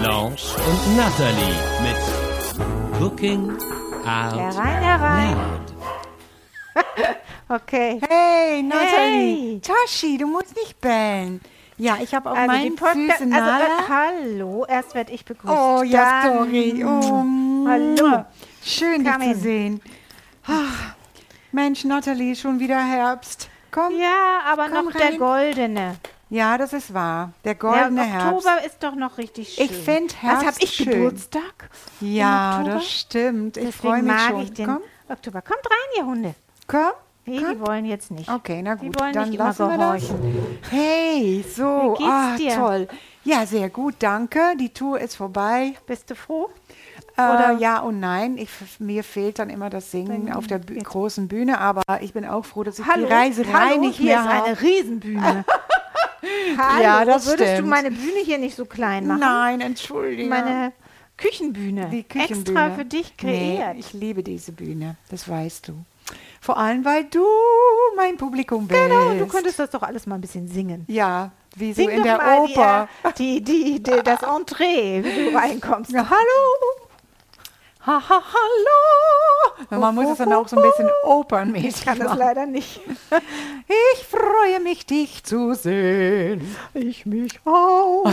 Blanche und Natalie mit Cooking Out Herein, herein. Loud. Okay. Hey, Nathalie. Hey. Tashi, du musst nicht bellen. Ja, ich habe auch Also meinen Podcast. süßen Also, äh, hallo, erst werde ich begrüßt. oh, ja, dann- sorry. Oh, Hallo. Schön, dich Come zu sehen. Ach, Mensch, Nathalie, schon wieder Herbst. Komm. Ja, aber Komm noch der rein. Goldene. das ist wahr. Der goldene ja, Herbst. Oktober ist doch noch richtig schön. Ich find Was Herbst habe ich schön. Geburtstag? Ja, Oktober? das stimmt. Ich freue mich mag schon. ich den Komm, Oktober. Kommt rein, ihr Hunde. komm. Nee, die wollen jetzt nicht. Okay, na gut, wollen dann lassen wir das. Hey, so, ah, toll. Ja, sehr gut, danke. Die Tour ist vorbei. Bist du froh? Oder ja und nein. Ich, mir fehlt dann immer das Singen auf der Bü großen Bühne, aber ich bin auch froh, dass ich die Reiserei hallo, nicht hier mehr ist eine Riesenbühne. hallo, Ja, das würdest du stimmt. meine Bühne hier nicht so klein machen? Nein, entschuldige. Meine Küchenbühne. die Küchenbühne. Extra für dich kreiert. Nee, ich liebe diese Bühne, das weißt du. Vor allem, weil du mein Publikum bist. Genau, du könntest das doch alles mal ein bisschen singen. Ja, wie so Sing in der Oper. Die, die, die, die, das Entree, wie du reinkommst. Ja, hallo. Ha, ha, hallo. Man muss es dann auch so ein bisschen opernmäßig Ich kann das machen. leider nicht. Ich freue mich, dich zu sehen. Ich mich auch.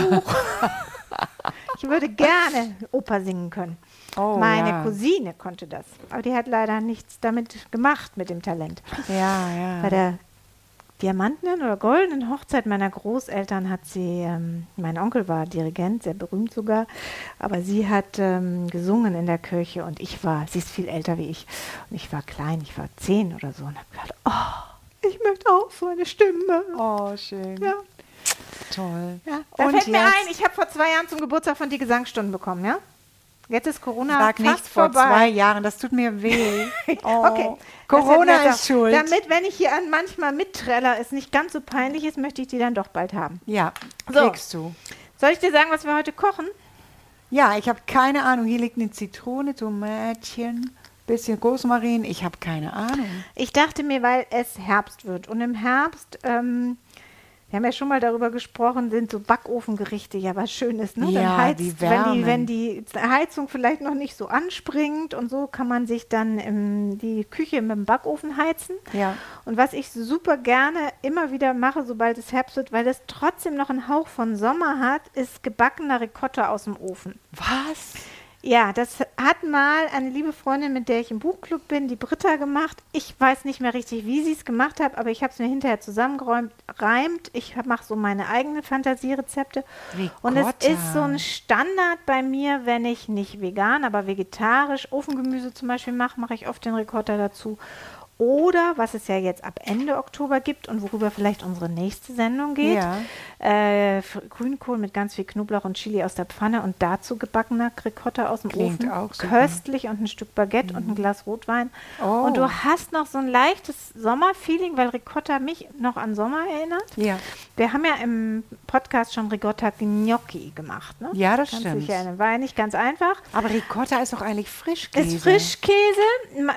ich würde gerne Oper singen können. Oh, Meine ja. Cousine konnte das, aber die hat leider nichts damit gemacht mit dem Talent. Ja, ja. Bei der Diamantenen oder goldenen Hochzeit meiner Großeltern hat sie, ähm, mein Onkel war Dirigent, sehr berühmt sogar, aber sie hat ähm, gesungen in der Kirche und ich war, sie ist viel älter wie ich, und ich war klein, ich war zehn oder so und habe gedacht, oh, ich möchte auch so eine Stimme. Oh, schön. Ja, Toll. ja. Da Und fällt mir ein, ich habe vor zwei Jahren zum Geburtstag von dir Gesangsstunden bekommen, ja? Jetzt ist Corona Sag fast nichts vor vorbei. zwei Jahren, das tut mir weh. Oh. Okay. Corona ist schuld. Damit, wenn ich hier an manchmal mittreller, es nicht ganz so peinlich ist, möchte ich die dann doch bald haben. Ja, So. kriegst du. Soll ich dir sagen, was wir heute kochen? Ja, ich habe keine Ahnung. Hier liegt eine Zitrone, Tomatchen, bisschen Rosmarin. Ich habe keine Ahnung. Ich dachte mir, weil es Herbst wird und im Herbst, ähm, wir haben ja schon mal darüber gesprochen, sind so Backofengerichte ja was Schönes. Ne? Ja, dann heizt, die wenn, die, wenn die Heizung vielleicht noch nicht so anspringt und so, kann man sich dann im, die Küche mit dem Backofen heizen. Ja. Und was ich super gerne immer wieder mache, sobald es Herbst wird, weil es trotzdem noch einen Hauch von Sommer hat, ist gebackener Ricotta aus dem Ofen. Was? Ja, das hat mal eine liebe Freundin, mit der ich im Buchclub bin, die Britta gemacht. Ich weiß nicht mehr richtig, wie sie es gemacht hat, aber ich habe es mir hinterher zusammengeräumt, reimt. Ich mache so meine eigenen Fantasierezepte. Und es ist so ein Standard bei mir, wenn ich nicht vegan, aber vegetarisch Ofengemüse zum Beispiel mache, mache ich oft den Ricotta dazu. Oder was es ja jetzt ab Ende Oktober gibt und worüber vielleicht unsere nächste Sendung geht, Ja. äh, Grünkohl mit ganz viel Knoblauch und Chili aus der Pfanne und dazu gebackener Ricotta aus dem Klingt Ofen. auch super. Köstlich und ein Stück Baguette und ein Glas Rotwein. Oh. Und du hast noch so ein leichtes Sommerfeeling, weil Ricotta mich noch an Sommer erinnert. Ja. Wir haben ja im Podcast schon Ricotta Gnocchi gemacht. Ne? Ja, das Kannst stimmt. dich. War ja nicht ganz einfach. Aber Ricotta ist doch eigentlich Frischkäse. Ist Frischkäse.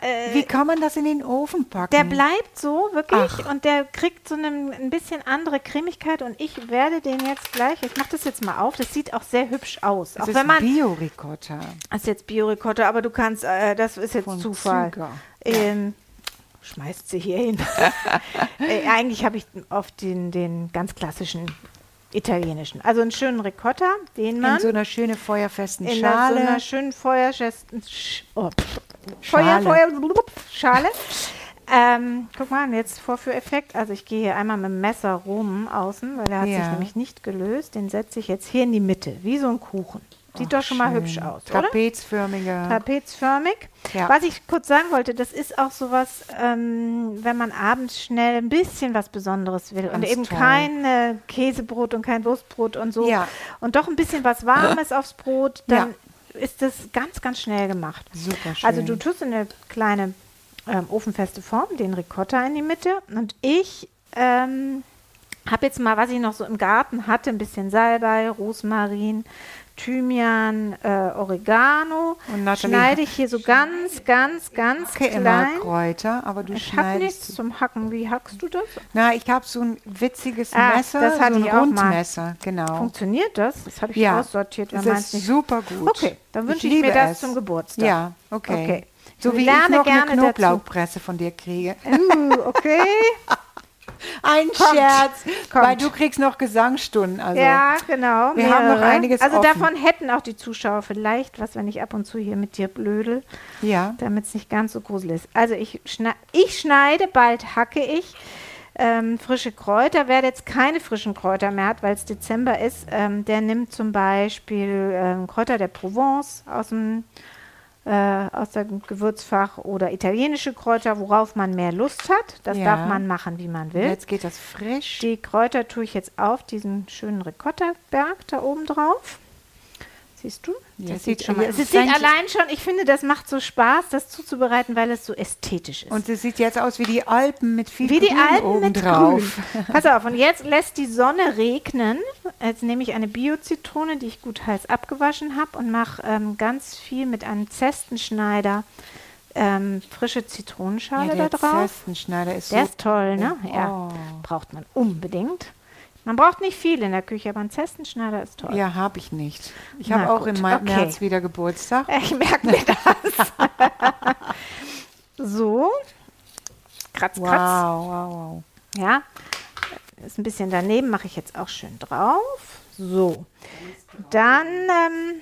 Äh, Wie kann man das in den Ofen packen? der bleibt so, wirklich. Ach. Und der kriegt so eine, ein bisschen andere Cremigkeit. Und ich werde den jetzt gleich, ich mache das jetzt mal auf, das sieht auch sehr hübsch aus. Das auch ist wenn man, Bio-Ricotta. das ist jetzt Bio-Ricotta, aber du kannst, äh, das ist jetzt Von Zufall. Ähm, schmeißt sie hier hin. äh, eigentlich habe ich auf den, den ganz klassischen italienischen. Also einen schönen Ricotta, den man In so einer schönen feuerfesten in Schale. so einer schönen Feuerschesten. Sch oh. Schale. Feuer, Feuer, Schale. Ähm, guck mal, jetzt Vorführeffekt. Also ich gehe hier einmal mit dem Messer rum außen, weil der hat sich Ja. nämlich nicht gelöst. Den setze ich jetzt hier in die Mitte, wie so ein Kuchen. Sieht doch schon mal hübsch aus, oder? Trapezförmige. Trapezförmig. Ja. Was ich kurz sagen wollte, das ist auch sowas, ähm, wenn man abends schnell ein bisschen was Besonderes will und Ganz eben toll. kein äh, Käsebrot und kein Wurstbrot und so Ja. und doch ein bisschen was Warmes aufs Brot, dann ist das ganz, ganz schnell gemacht. Super schön. Also du tust in eine kleine ähm, ofenfeste Form den Ricotta in die Mitte und ich ähm, habe jetzt mal, was ich noch so im Garten hatte, ein bisschen Salbei, Rosmarin, Thymian, äh, Oregano. Schneide ich hier so ganz, ganz, ganz immer klein. Kräuter, aber du Ich habe schneidest. nichts zum Hacken. Wie hackst du das? Na, ich habe so ein witziges Ah, Messer, das hatte so ein ich auch mal. Rundmesser, genau. Funktioniert das? Das habe ich Ja, aussortiert, das ist nicht. super gut. Okay, dann wünsche ich, liebe mir das es. zum Geburtstag. Ja, okay. Okay. So Ich wie ich lerne noch gerne eine dazu. Knoblauchpresse von dir kriege. Uh, okay. Ein Kommt, Scherz, kommt. weil du kriegst noch Gesangsstunden. Also. Ja, genau. Wir haben noch mehrere. einiges Also offen. davon hätten auch die Zuschauer vielleicht was, wenn ich ab und zu hier mit dir blödel, ja. damit es nicht ganz so gruselig ist. Also ich, schna ich schneide, bald hacke ich ähm, frische Kräuter. Wer jetzt keine frischen Kräuter mehr hat, weil es Dezember ist, ähm, der nimmt zum Beispiel ähm, Kräuter der Provence aus dem äh, aus dem Gewürzfach oder italienische Kräuter, worauf man mehr Lust hat. Das Ja. darf man machen, wie man will. Jetzt geht das frisch. Die Kräuter tue ich jetzt auf diesen schönen Ricotta-Berg da oben drauf. Siehst du? Ja, das sieht- schon mal. ja, es sieht allein schon, ich finde, das macht so Spaß, das zuzubereiten, weil es so ästhetisch ist. Und es sieht jetzt aus wie die Alpen mit viel wie die Grün Alpen mit obendrauf. Grün. Pass auf, und jetzt lässt die Sonne regnen. Jetzt nehme ich eine Bio-Zitrone, die ich gut heiß abgewaschen habe und mache ähm, ganz viel mit einem Zestenschneider ähm, frische Zitronenschale Ja, da der drauf. Zestenschneider ist Der so ist toll, ne? Ja. Oh. Braucht man unbedingt. Man braucht nicht viel in der Küche, aber ein Zestenschneider ist toll. Ja, habe ich nicht. Ich habe auch im okay. März wieder Geburtstag. Ich merke mir das. so. Kratz, Wow, kratz. wow, wow. Ja. Ist ein bisschen daneben, mache ich jetzt auch schön drauf. So. Dann ähm,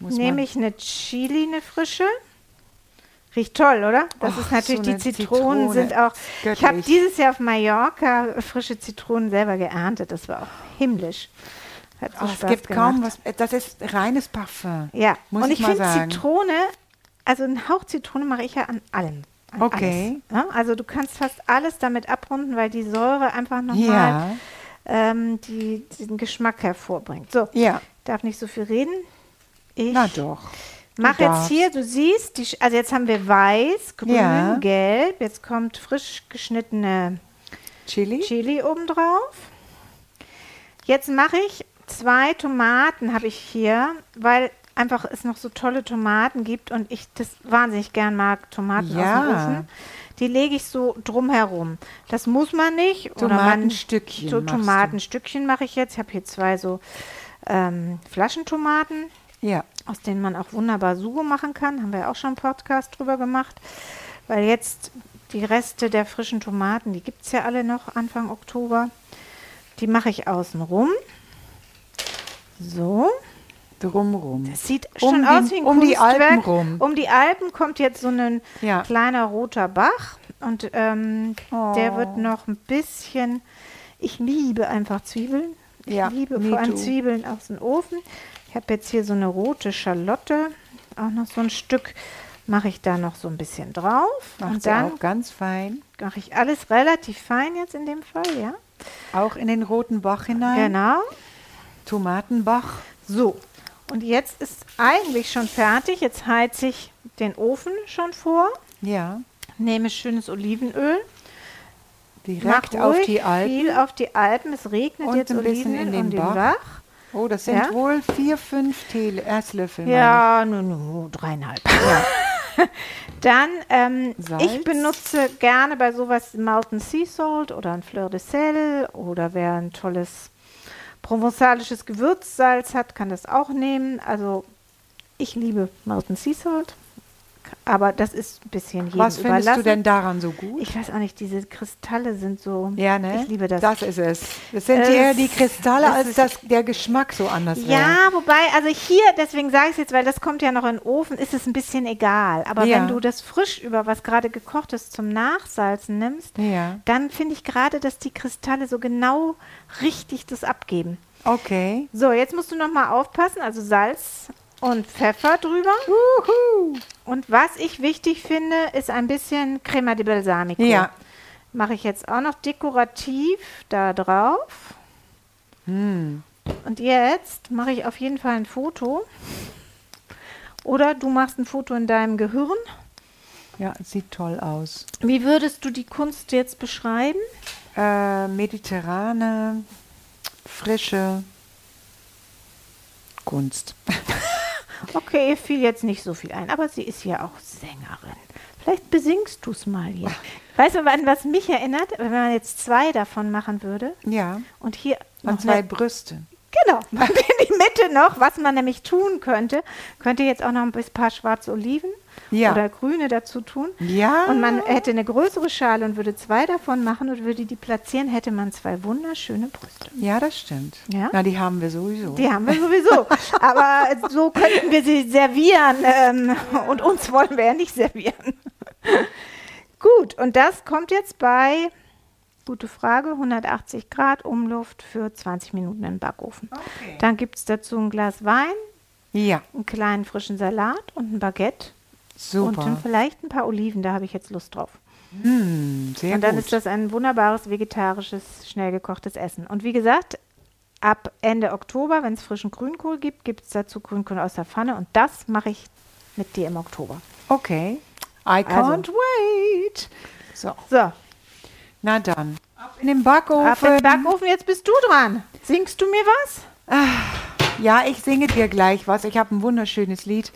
nehme ich eine Chili, eine frische. Riecht toll, oder? Das Och, ist natürlich, so die Zitronen Zitrone. sind auch. Ich habe Göttlich. dieses Jahr auf Mallorca frische Zitronen selber geerntet. Das war auch himmlisch. Hat so Oh, es gibt gemacht. kaum was. Das ist reines Parfum. Ja, Muss und ich ich, finde. Zitrone, also ein Hauch Zitrone mache ich ja an allem. An Okay. Ja, also du kannst fast alles damit abrunden, weil die Säure einfach nochmal Ja, ähm, die, diesen Geschmack hervorbringt. So, ja. darf nicht so viel reden. Ich Na doch. Du mache jetzt hier, du siehst, die, also jetzt haben wir weiß, grün, Ja. gelb. Jetzt kommt frisch geschnittene Chili? Chili obendrauf. Jetzt mache ich zwei Tomaten, habe ich hier, weil einfach es noch so tolle Tomaten gibt und ich das wahnsinnig gern mag, Tomaten aus dem Ja. Ofen. Die lege ich so drumherum. Das muss man nicht. oder man- Tomatenstückchen So. Tomatenstückchen mache ich jetzt. Ich habe hier zwei so ähm, Flaschentomaten Ja. Aus denen man auch wunderbar Sugo machen kann. Haben wir ja auch schon einen Podcast drüber gemacht. Weil jetzt die Reste der frischen Tomaten, die gibt es ja alle noch Anfang Oktober. Die mache ich außen rum. So. Drumrum. Das sieht Um schon die- aus wie ein um die Kunstwerk. Alpen rum. Um die Alpen kommt jetzt so ein Ja. kleiner roter Bach. Und ähm, der Oh. wird noch ein bisschen. Ich liebe einfach Zwiebeln. Ich Ja, liebe vor allem too. Zwiebeln aus dem Ofen. Ich habe jetzt hier so eine rote Schalotte. Auch noch so ein Stück mache ich da noch so ein bisschen drauf. Macht und sie dann auch ganz fein. mache ich alles relativ fein jetzt in dem Fall, ja. Auch in den roten Bach hinein. Genau. Tomatenbach. So, und jetzt ist eigentlich schon fertig. Jetzt heize ich den Ofen schon vor. Ja. Nehme schönes Olivenöl. Direkt auf die Alpen. Viel auf die Alpen. Es regnet Und jetzt ein bisschen Olivenöl in den um den Bach. Bach. Oh, das sind Ja. wohl vier, fünf Tee Esslöffel. meine Ja, nur, nur dreieinhalb. Dann, ähm, ich benutze gerne bei sowas Mountain Sea Salt oder ein Fleur de Sel oder wer ein tolles provenzalisches Gewürzsalz hat, kann das auch nehmen. Also ich liebe Mountain Sea Salt, aber das ist ein bisschen jedem. Was findest überlassen. du denn daran so gut? Ich weiß auch nicht, diese Kristalle sind so. ja, ne? Ich liebe das. Das ist es. Das sind Es- eher die Kristalle, als dass der Geschmack so anders wäre. Ja, wobei, also hier, deswegen sage ich es jetzt, weil das kommt ja noch in den Ofen, ist es ein bisschen egal. Aber Ja. wenn du das frisch über was gerade gekocht ist zum Nachsalzen nimmst, Ja. dann finde ich gerade, dass die Kristalle so genau richtig das abgeben. Okay. So, jetzt musst du noch mal aufpassen. Also Salz und Pfeffer drüber. Uhu. Und was ich wichtig finde, ist ein bisschen Crema di Balsamico. Ja. Mache ich jetzt auch noch dekorativ da drauf. Hm. Und jetzt mache ich auf jeden Fall ein Foto. Oder du machst ein Foto in deinem Gehirn. Ja, sieht toll aus. Wie würdest du die Kunst jetzt beschreiben? Äh, mediterrane, frische Kunst. Okay, ihr fiel jetzt nicht so viel ein, aber sie ist ja auch Sängerin. Vielleicht besingst du es mal hier. Weißt du, an was mich erinnert, wenn man jetzt zwei davon machen würde Ja, und hier und noch zwei eine, Brüste. genau, in die Mitte noch, was man nämlich tun könnte, könnte jetzt auch noch ein paar schwarze Oliven Ja. oder grüne dazu tun. Ja. Und man hätte eine größere Schale und würde zwei davon machen und würde die platzieren, hätte man zwei wunderschöne Brüste. Ja, das stimmt. Ja? Na, die haben wir sowieso. Die haben wir sowieso. Aber so könnten wir sie servieren. Ähm, und uns wollen wir ja nicht servieren. Gut, und das kommt jetzt bei, gute Frage, 180 Grad Umluft für 20 Minuten im Backofen. Okay. Dann gibt es dazu ein Glas Wein, Ja, einen kleinen frischen Salat und ein Baguette. Und super. dann vielleicht ein paar Oliven, da habe ich jetzt Lust drauf. Hm, sehr und dann gut. ist das ein wunderbares vegetarisches, schnell gekochtes Essen. Und wie gesagt, ab Ende Oktober, wenn es frischen Grünkohl gibt, gibt es dazu Grünkohl aus der Pfanne. Und das mache ich mit dir im Oktober. okay. I Also. can't wait. So, So, na dann. Ab in den Backofen. ab in den Backofen, jetzt bist du dran. Singst du mir was? Ja, ich singe dir gleich was. Ich habe ein wunderschönes Lied.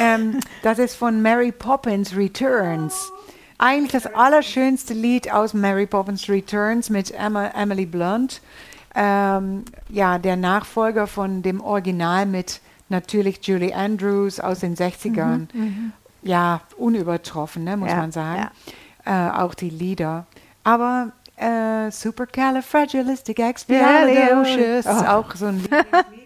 Ähm, das ist von Mary Poppins Returns. Eigentlich das allerschönste Lied aus Mary Poppins Returns mit Emma, Emily Blunt. Ähm, ja, der Nachfolger von dem Original mit natürlich Julie Andrews aus den 60ern. Ja, unübertroffen, ne, muss Ja, man sagen. Äh, auch die Lieder. Aber äh, Supercalifragilisticexpialidocious, Oh. auch so ein Lied.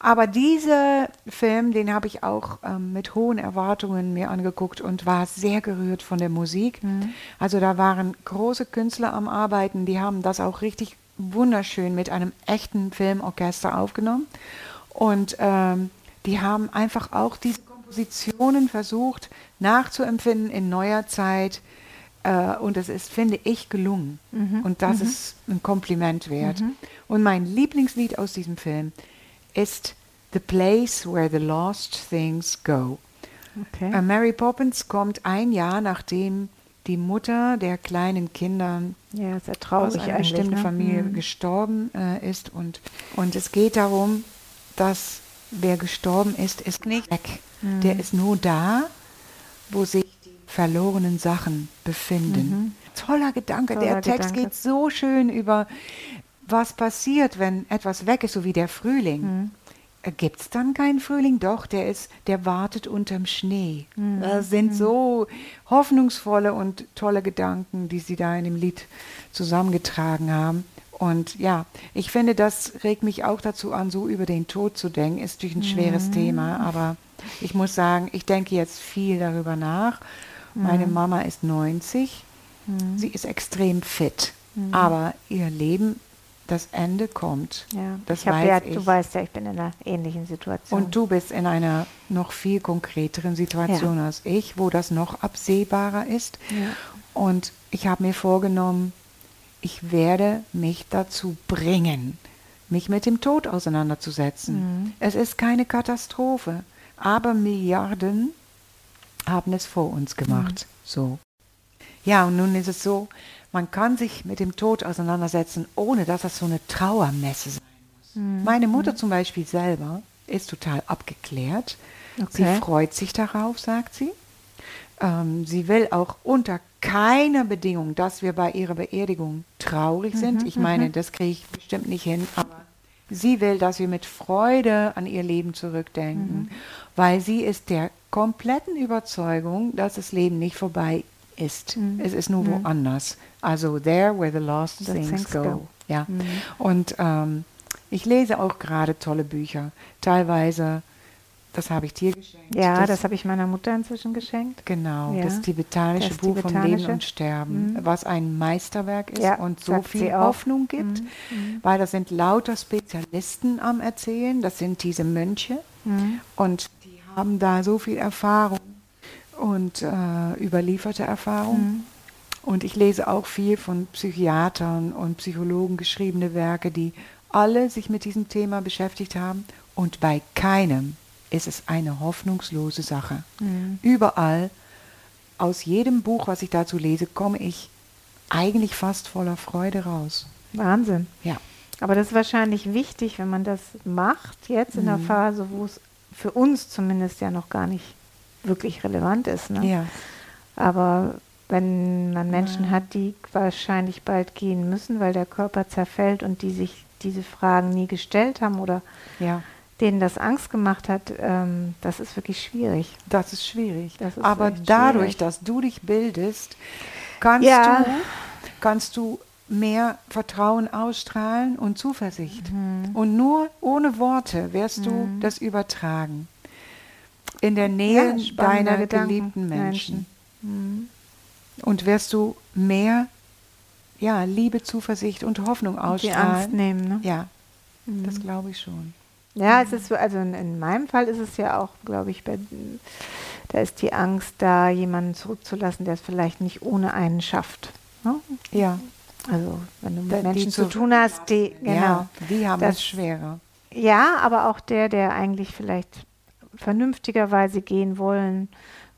Aber dieser Film, den habe ich auch ähm, mit hohen Erwartungen mir angeguckt und war sehr gerührt von der Musik. Also da waren große Künstler am Arbeiten, die haben das auch richtig wunderschön mit einem echten Filmorchester aufgenommen. Und ähm, die haben einfach auch diese Kompositionen versucht nachzuempfinden in neuer Zeit. Äh, und es ist, finde ich, gelungen. Und das ist ein Kompliment wert. Und mein Lieblingslied aus diesem Film ist The Place Where the Lost Things Go. Okay. Äh, Mary Poppins kommt ein Jahr nachdem die Mutter der kleinen Kinder ja, sehr aus traurig einer eigentlich. bestimmten ne? Familie Mhm. gestorben äh, ist. Und, und es geht darum, dass wer gestorben ist, ist nicht weg. Mhm. Der ist nur da, wo sich die verlorenen Sachen befinden. Toller Gedanke. Mhm. Toller der Text Gedanke. geht so schön über, was passiert, wenn etwas weg ist, so wie der Frühling. Mhm. Gibt es dann keinen Frühling? Doch, der ist, der wartet unterm Schnee. Mhm. Das sind so hoffnungsvolle und tolle Gedanken, die sie da in dem Lied zusammengetragen haben. Und ja, ich finde, das regt mich auch dazu an, so über den Tod zu denken. Ist natürlich ein schweres Thema, aber ich muss sagen, ich denke jetzt viel darüber nach. Meine Mama ist 90, sie ist extrem fit, aber ihr Leben, das Ende kommt. Ja, das ich weiß ja, ich. du weißt ja, ich bin in einer ähnlichen Situation. Und du bist in einer noch viel konkreteren Situation als ich, wo das noch absehbarer ist. Ja. Und ich habe mir vorgenommen, ich werde mich dazu bringen, mich mit dem Tod auseinanderzusetzen. Mhm. Es ist keine Katastrophe, aber Milliarden haben es vor uns gemacht. Mhm. So. Ja, und nun ist es so, man kann sich mit dem Tod auseinandersetzen, ohne dass das so eine Trauermesse sein muss. Mhm. Meine Mutter zum Beispiel selber ist total abgeklärt. Sie Okay. freut sich darauf, sagt sie. Ähm, sie will auch unter keiner Bedingung, dass wir bei ihrer Beerdigung traurig sind. Ich meine, das kriege ich bestimmt nicht hin, aber sie will, dass wir mit Freude an ihr Leben zurückdenken, weil sie ist der kompletten Überzeugung, dass das Leben nicht vorbei ist. Es ist nur woanders. Also there where the lost The things, things go. go. Ja. Und ähm, ich lese auch gerade tolle Bücher. Teilweise, das habe ich dir geschenkt. ja, das, habe ich meiner Mutter inzwischen geschenkt. Genau, Ja, das tibetanische das Buch vom Leben tibetanische. und Sterben, was ein Meisterwerk ist Ja, und so viel. Hoffnung gibt, weil das sind lauter Spezialisten am Erzählen, das sind diese Mönche und die haben da so viel Erfahrung und äh, überlieferte Erfahrung. Mhm. Und ich lese auch viel von Psychiatern und Psychologen geschriebene Werke, die alle sich mit diesem Thema beschäftigt haben. Und bei keinem ist es eine hoffnungslose Sache. Mhm. Überall, aus jedem Buch, was ich dazu lese, komme ich eigentlich fast voller Freude raus. Wahnsinn. Ja. Aber das ist wahrscheinlich wichtig, wenn man das macht, jetzt in Mhm. der Phase, wo es für uns zumindest ja noch gar nicht wirklich relevant ist. Ne? Ja. Aber wenn man Menschen hat, die wahrscheinlich bald gehen müssen, weil der Körper zerfällt und die sich diese Fragen nie gestellt haben oder Ja. denen das Angst gemacht hat, ähm, das ist wirklich schwierig. Das ist schwierig. Das ist Aber dadurch, schwierig. dass du dich bildest, kannst, Ja. du, kannst du mehr Vertrauen ausstrahlen und Zuversicht. Mhm. Und nur ohne Worte wirst du das übertragen. In der Nähe Ja, deiner Gedanken, geliebten Menschen. Mhm. Und wirst du mehr ja, Liebe, Zuversicht und Hoffnung Die ausstrahlen. Angst nehmen. Ne? Ja, das glaube ich schon. Ja, es ist so, also in, in meinem Fall ist es ja auch, glaube ich, bei, da ist die Angst da, jemanden zurückzulassen, der es vielleicht nicht ohne einen schafft. Ne? Ja, Also wenn du mit Da- die Menschen zu zu- tun hast, die genau. ja die haben Das- es schwerer. Ja, aber auch der, der eigentlich vielleicht vernünftigerweise gehen wollen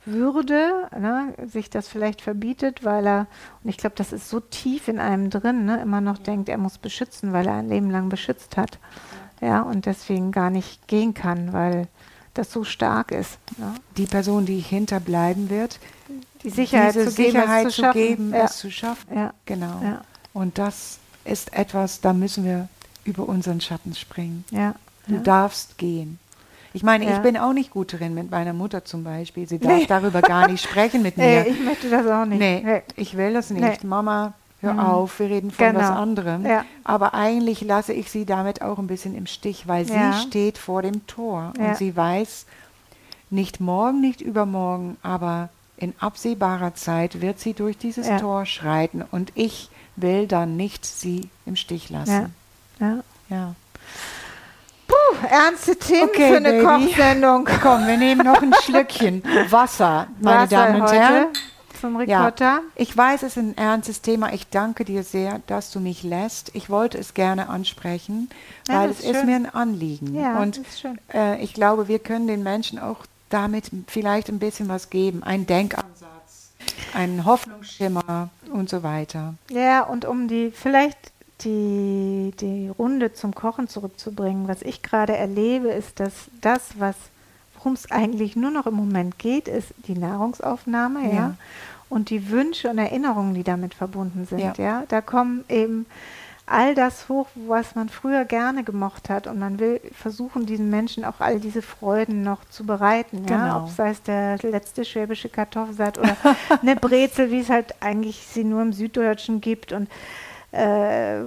würde, ne, sich das vielleicht verbietet, weil er, und ich glaube, das ist so tief in einem drin, ne, immer noch denkt, er muss beschützen, weil er ein Leben lang beschützt hat. Ja, und deswegen gar nicht gehen kann, weil das so stark ist. Ne? Die Person, die hinterbleiben wird, Die Sicherheit diese zu geben, Sicherheit es zu zu, schaffen. geben, ja. es zu schaffen. Ja. Genau. Ja. Und das ist etwas, da müssen wir über unseren Schatten springen. Ja. Du ja. darfst gehen. Ich meine, Ja. ich bin auch nicht gut drin mit meiner Mutter zum Beispiel. Sie darf darüber gar nicht sprechen mit Nee, mir. ich möchte das auch nicht. Nee, Nee. ich will das nicht. Nee. Mama, hör Mhm. auf, wir reden von was Genau. anderem. Ja. Aber eigentlich lasse ich sie damit auch ein bisschen im Stich, weil Ja. sie steht vor dem Tor und sie weiß, nicht morgen, nicht übermorgen, aber in absehbarer Zeit wird sie durch dieses. Tor schreiten und ich will dann nicht sie im Stich lassen. Ja. Ja. Puh, ernste Themen Okay, für eine Baby. Kochsendung. Komm, wir nehmen noch ein Schlückchen Wasser, meine Wasser Damen und Herren. Zum Ja, Ricotta. ich weiß, es ist ein ernstes Thema. Ich danke dir sehr, dass du mich lässt. Ich wollte es gerne ansprechen, Ja, weil es ist ist schön. mir ein Anliegen. Ja, und schön. Äh, ich glaube, wir können den Menschen auch damit vielleicht ein bisschen was geben. Ein Denkansatz, ein Hoffnungsschimmer und so weiter. Ja, und um die vielleicht die, die Runde zum Kochen zurückzubringen, was ich gerade erlebe, ist, dass das, was worum es eigentlich nur noch im Moment geht, ist die Nahrungsaufnahme, ja, Ja. und die Wünsche und Erinnerungen, die damit verbunden sind, ja. Ja. Da kommen eben all das hoch, was man früher gerne gemocht hat und man will versuchen, diesen Menschen auch all diese Freuden noch zu bereiten, ja, Genau. ob es sei es der letzte schwäbische Kartoffelsalat oder eine Brezel, wie es halt eigentlich sie nur im Süddeutschen gibt und äh,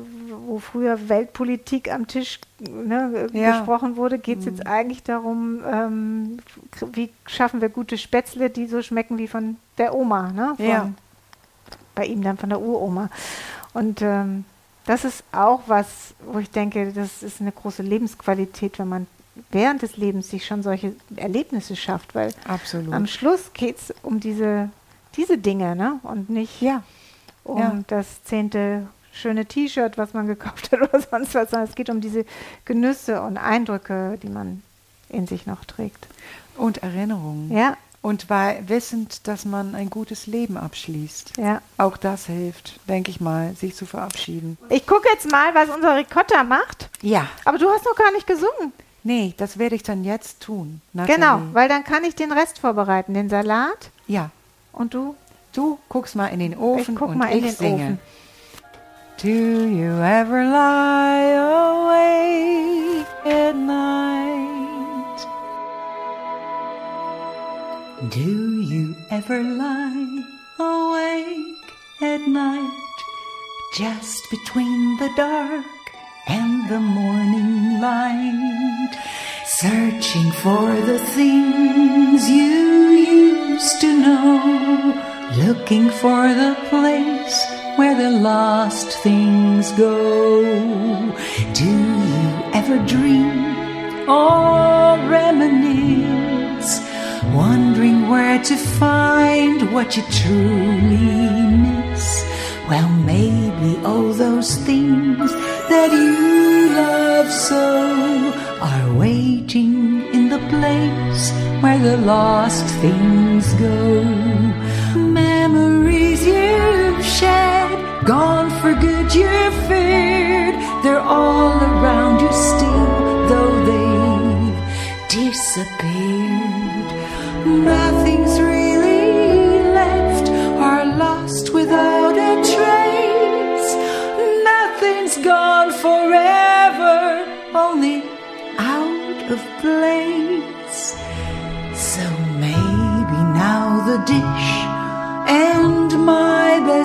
wo früher Weltpolitik am Tisch ne, Ja. besprochen wurde, geht es jetzt eigentlich darum, ähm, wie schaffen wir gute Spätzle, die so schmecken wie von der Oma, ne? Von, Ja. Bei ihm dann von der Uroma. Und ähm, das ist auch was, wo ich denke, das ist eine große Lebensqualität, wenn man während des Lebens sich schon solche Erlebnisse schafft, weil Absolut. am Schluss geht es um diese, diese Dinge, ne? Und nicht ja, um Ja. das zehnte schöne T-Shirt, was man gekauft hat oder sonst was, sondern es geht um diese Genüsse und Eindrücke, die man in sich noch trägt. und Erinnerungen. Ja, Und weil wissend, dass man ein gutes Leben abschließt. ja. Auch das hilft, denke ich mal, sich zu verabschieden. Ich gucke jetzt mal, was unser Ricotta macht. Ja. Aber du hast noch gar nicht gesungen. Nee, das werde ich dann jetzt tun. Nathalie. Genau, weil dann kann ich den Rest vorbereiten, den Salat. Ja. Und du? Du guckst mal in den Ofen Ich guck und mal in ich den singe. Ofen. Do you ever lie awake at night? Do you ever lie awake at night, just between the dark and the morning light, searching for the things you used to know, looking for the place where the lost things go? Do you ever dream or reminisce wondering where to find what you truly miss. Well, maybe all those things that you love so are waiting in the place where the lost things go. You've shed, gone for good you've feared, they're all around you still, though they've disappeared. Nothing's really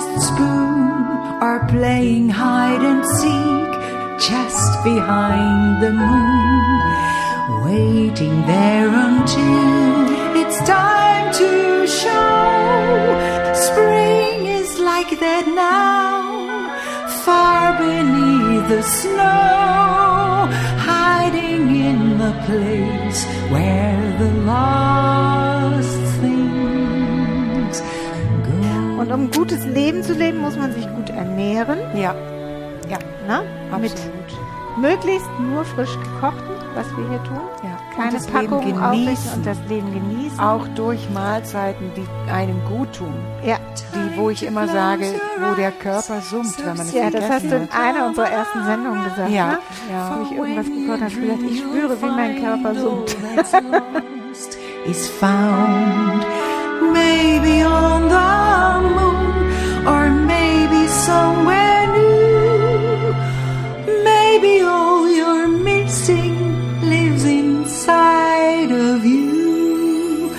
my spoon are playing hide and seek just behind the moon, waiting there until it's time to show. Spring is like that now, far beneath the snow, hiding in the place where the lost Und um ein gutes Leben zu leben, muss man sich gut ernähren. Ja, ja, Ne? Mit absolut. möglichst nur frisch gekochten, was wir hier tun. Ja. Keine aufrichten genießen. und das Leben genießen. Auch durch Mahlzeiten, die einem gut tun. Ja. Die, wo ich immer sage, wo der Körper summt, wenn man es Ja, das hast du in einer unserer ersten Sendungen gesagt. Ja, ne? ja. Habe ich irgendwas gehört, hast du gesagt, ich spüre, wie mein Körper summt. is found. Maybe on the or maybe somewhere new. Maybe all you're missing lives inside of you.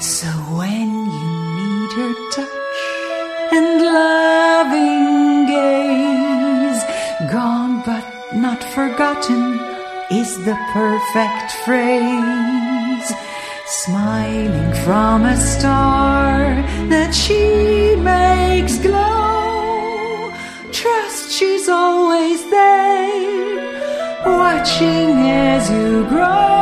So when you need her touch and loving gaze, gone but not forgotten is the perfect phrase. Smiling from a star that she makes glow. Trust she's always there, watching as you grow.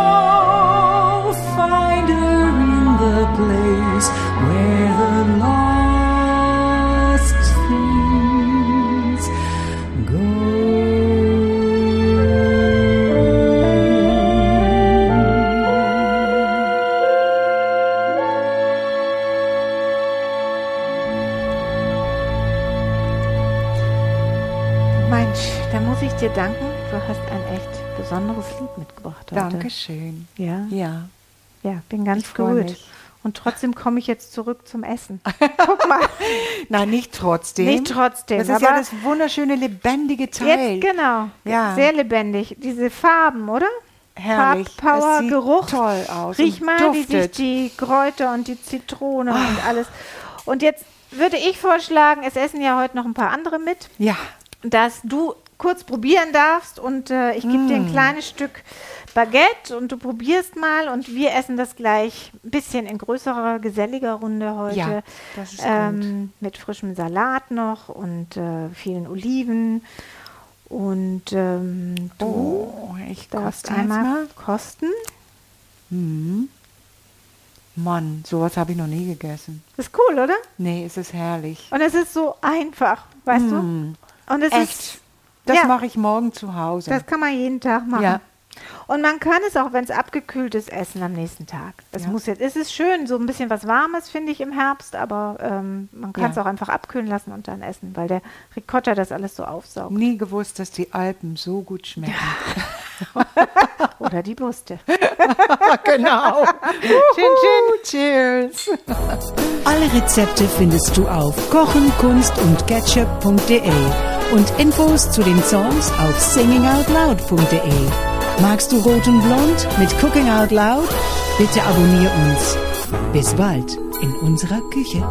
Dankeschön. Ja, Ja. ja, bin ganz Ich gerührt. Und trotzdem komme ich jetzt zurück zum Essen. Guck mal, Nein, nicht trotzdem. Nicht trotzdem, Das ist ja das wunderschöne, lebendige Teil. jetzt genau. Ja. Sehr lebendig. Diese Farben, oder? Herrlich. Farbpower, Es sieht Geruch. toll aus Riech mal, wie sich. Ah. die Kräuter und die Zitrone und alles. Und jetzt würde ich vorschlagen, es essen ja heute noch ein paar andere mit, Ja. dass du kurz probieren darfst und äh, ich gebe dir Mm. ein kleines Stück Baguette und du probierst mal und wir essen das gleich ein bisschen in größerer, geselliger Runde heute. Ja, das ist ähm, Mit frischem Salat noch und äh, vielen Oliven. Und ähm, du Oh, ich darfst einmal mal. kosten. Mhm. Mann, sowas habe ich noch nie gegessen. Ist cool, oder? Nee, es ist herrlich. Und es ist so einfach, weißt Mm. du? Und es Echt? ist, Das Ja. mache ich morgen zu Hause. das kann man jeden Tag machen. Ja. Und man kann es auch, wenn es abgekühlt ist, essen am nächsten Tag. Es Ja. muss jetzt, es ist schön, so ein bisschen was Warmes finde ich im Herbst, aber ähm, man kann es Ja. auch einfach abkühlen lassen und dann essen, weil der Ricotta das alles so aufsaugt. nie gewusst, dass die Alpen so gut schmecken. Oder die Brüste. genau. schön, schön. Cheers. Alle Rezepte findest du auf kochen, kunst und ketchup.de und Infos zu den Songs auf singingoutloud.de. Magst du Rot und Blond mit Cooking Out Loud? Bitte abonnier uns. Bis bald in unserer Küche.